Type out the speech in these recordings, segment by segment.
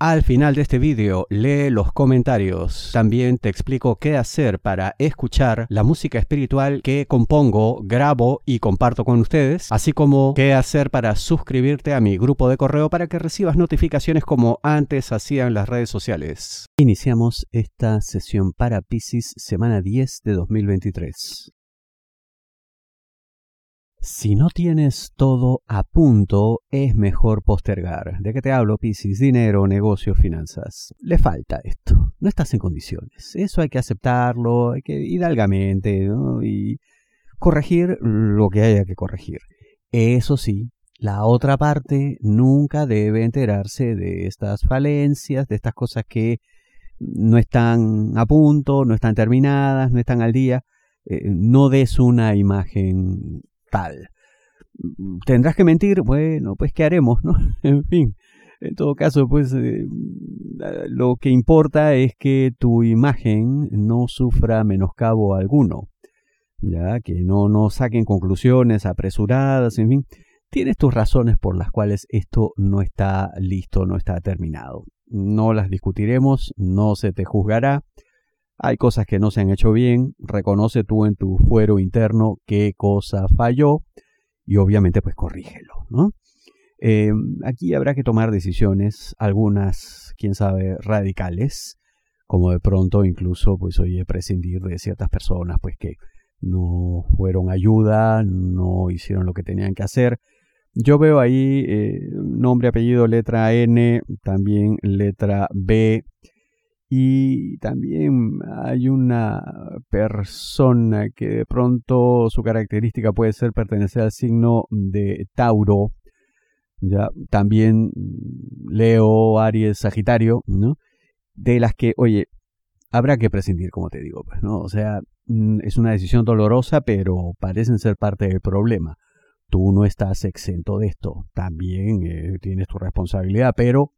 al final de este vídeo lee los comentarios. También te explico qué hacer para escuchar la música espiritual que compongo, grabo y comparto con ustedes, así como qué hacer para suscribirte a mi grupo de correo para que recibas notificaciones como antes hacían las redes sociales. Iniciamos esta sesión para Pisces semana 10 de 2023. Si no tienes todo a punto, es mejor postergar. ¿De qué te hablo, Piscis? Dinero, negocios, finanzas. Le falta esto. No estás en condiciones. Eso hay que aceptarlo, hay que hidalgamente, Y corregir lo que haya que corregir. Eso sí, la otra parte nunca debe enterarse de estas falencias, de estas cosas que no están a punto, no están terminadas, no están al día. Eh, no des una imagen tal. ¿Tendrás que mentir? Bueno, pues ¿qué haremos? ¿no? en fin, en todo caso, pues eh, lo que importa es que tu imagen no sufra menoscabo alguno. Ya, que no, no saquen conclusiones apresuradas, en fin. Tienes tus razones por las cuales esto no está listo, no está terminado. No las discutiremos, no se te juzgará. Hay cosas que no se han hecho bien, reconoce tú en tu fuero interno qué cosa falló y obviamente pues corrígelo. Eh, aquí habrá que tomar decisiones, algunas, quién sabe, radicales, como de pronto incluso pues oye prescindir de ciertas personas pues que no fueron ayuda, no hicieron lo que tenían que hacer. Yo veo ahí eh, nombre, apellido, letra N, también letra B, y también hay una persona que de pronto su característica puede ser pertenecer al signo de Tauro, ya también Leo, Aries, Sagitario, ¿no? De las que, oye, habrá que prescindir, como te digo, pues, ¿no? O sea, mm, es una decisión dolorosa, pero parecen ser parte del problema. Tú no estás exento de esto, también eh, tienes tu responsabilidad, pero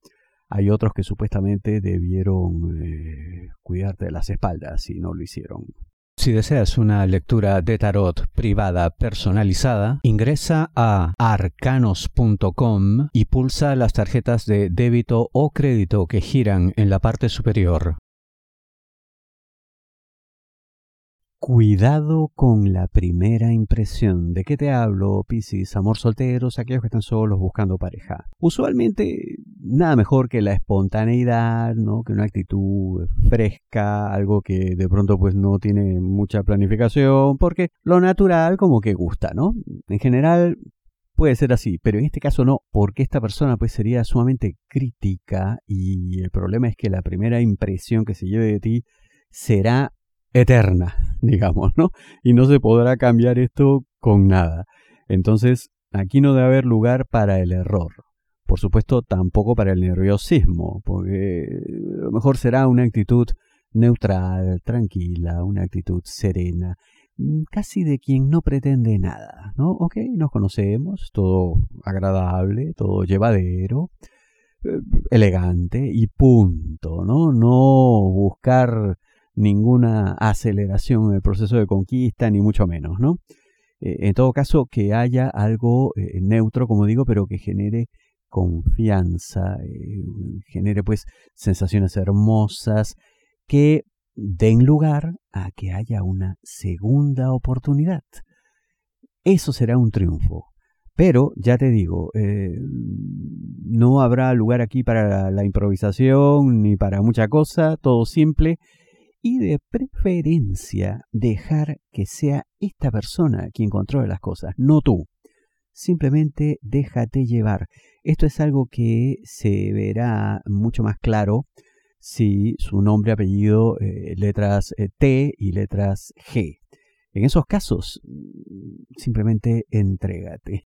hay otros que supuestamente debieron eh, cuidarte de las espaldas y no lo hicieron. Si deseas una lectura de tarot privada personalizada, ingresa a arcanos.com y pulsa las tarjetas de débito o crédito que giran en la parte superior. Cuidado con la primera impresión. ¿De qué te hablo, Piscis? Amor solteros, aquellos que están solos buscando pareja. Usualmente, nada mejor que la espontaneidad, ¿no? Que una actitud fresca, algo que de pronto pues no tiene mucha planificación, porque lo natural como que gusta, ¿no? En general puede ser así, pero en este caso no, porque esta persona pues sería sumamente crítica y el problema es que la primera impresión que se lleve de ti será eterna, digamos, ¿no? Y no se podrá cambiar esto con nada. Entonces, aquí no debe haber lugar para el error. Por supuesto, tampoco para el nerviosismo, porque lo mejor será una actitud neutral, tranquila, una actitud serena, casi de quien no pretende nada, ¿no? Ok, nos conocemos, todo agradable, todo llevadero, eh, elegante y punto, ¿no? No buscar ninguna aceleración en el proceso de conquista, ni mucho menos, ¿no? Eh, en todo caso, que haya algo eh, neutro, como digo, pero que genere confianza, eh, genere pues sensaciones hermosas, que den lugar a que haya una segunda oportunidad. Eso será un triunfo. Pero, ya te digo, no habrá lugar aquí para la improvisación ni para mucha cosa, todo simple y de preferencia dejar que sea esta persona quien controle las cosas, no tú. Simplemente déjate llevar. Esto es algo que se verá mucho más claro si su nombre, apellido, eh, letras eh, T y letras G. En esos casos, simplemente entrégate.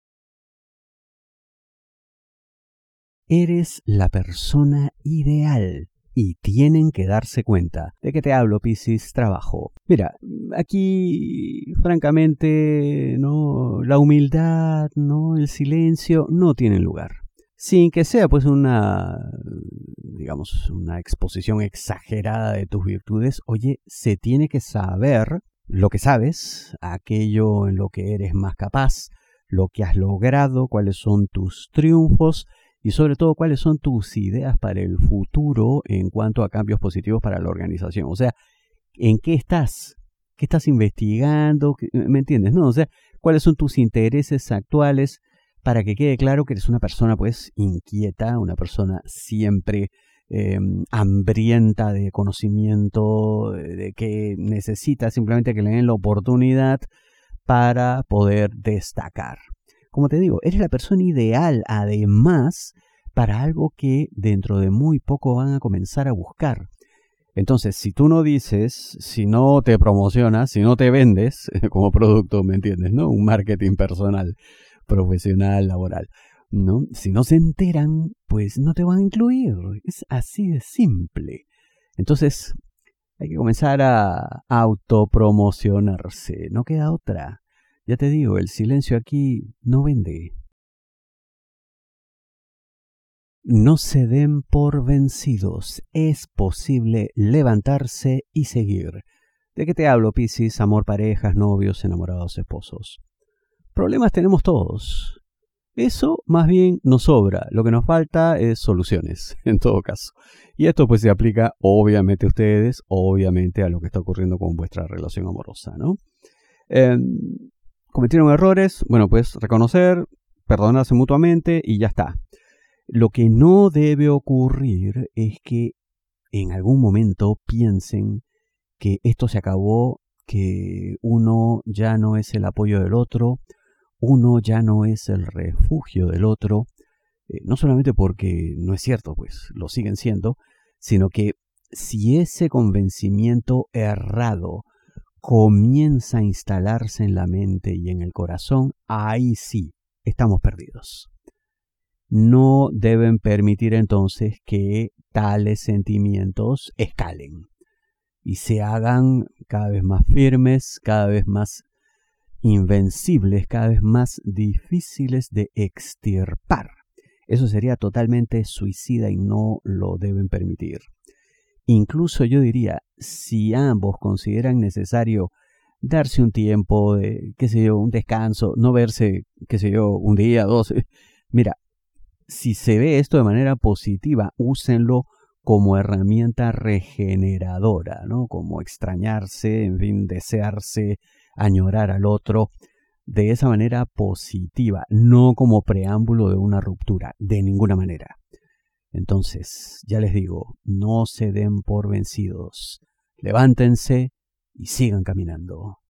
Eres la persona ideal y tienen que darse cuenta. ¿De qué te hablo, Piscis? Trabajo. Mira, aquí, francamente, no, la humildad, no, el silencio no tienen lugar. Sin que sea pues una, digamos, una exposición exagerada de tus virtudes, oye, se tiene que saber lo que sabes, aquello en lo que eres más capaz, lo que has logrado, cuáles son tus triunfos y sobre todo cuáles son tus ideas para el futuro en cuanto a cambios positivos para la organización. O sea, ¿en qué estás? ¿Qué estás investigando? ¿Me entiendes? No, o sea, cuáles son tus intereses actuales para que quede claro que eres una persona pues inquieta, una persona siempre em, hambrienta de conocimiento, de que necesita simplemente que le den la oportunidad para poder destacar como te digo, eres la persona ideal además para algo que dentro de muy poco van a comenzar a buscar. Entonces, si tú no dices, si no te promocionas, si no te vendes como producto, ¿me entiendes? ¿No? Un marketing personal, profesional, laboral. ¿No? Si no se enteran, pues no te van a incluir. Es así de simple. Entonces, hay que comenzar a autopromocionarse. No queda otra. Ya te digo, el silencio aquí no vende. No se den por vencidos. Es posible levantarse y seguir. ¿De qué te hablo, Piscis? Amor, parejas, novios, enamorados, esposos. Problemas tenemos todos. Eso más bien nos sobra. Lo que nos falta es soluciones, en todo caso. Y esto pues se aplica obviamente a ustedes, obviamente a lo que está ocurriendo con vuestra relación amorosa, ¿no? Eh, cometieron errores, bueno, pues reconocer, perdonarse mutuamente y ya está. Lo que no debe ocurrir es que en algún momento piensen que esto se acabó, que uno ya no es el apoyo del otro, uno ya no es el refugio del otro, eh, no solamente porque no es cierto, pues lo siguen siendo, sino que si ese convencimiento errado comienza a instalarse en la mente y en el corazón, ahí sí, estamos perdidos. No deben permitir entonces que tales sentimientos escalen y se hagan cada vez más firmes, cada vez más invencibles, cada vez más difíciles de extirpar. Eso sería totalmente suicida y no lo deben permitir. Incluso yo diría, si ambos consideran necesario darse un tiempo de, qué sé yo, un descanso, no verse, qué sé yo, un día, dos. Mira, si se ve esto de manera positiva, úsenlo como herramienta regeneradora, ¿no? Como extrañarse, en fin, desearse, añorar al otro, de esa manera positiva, no como preámbulo de una ruptura, de ninguna manera. Entonces, ya les digo, no se den por vencidos. Levántense y sigan caminando.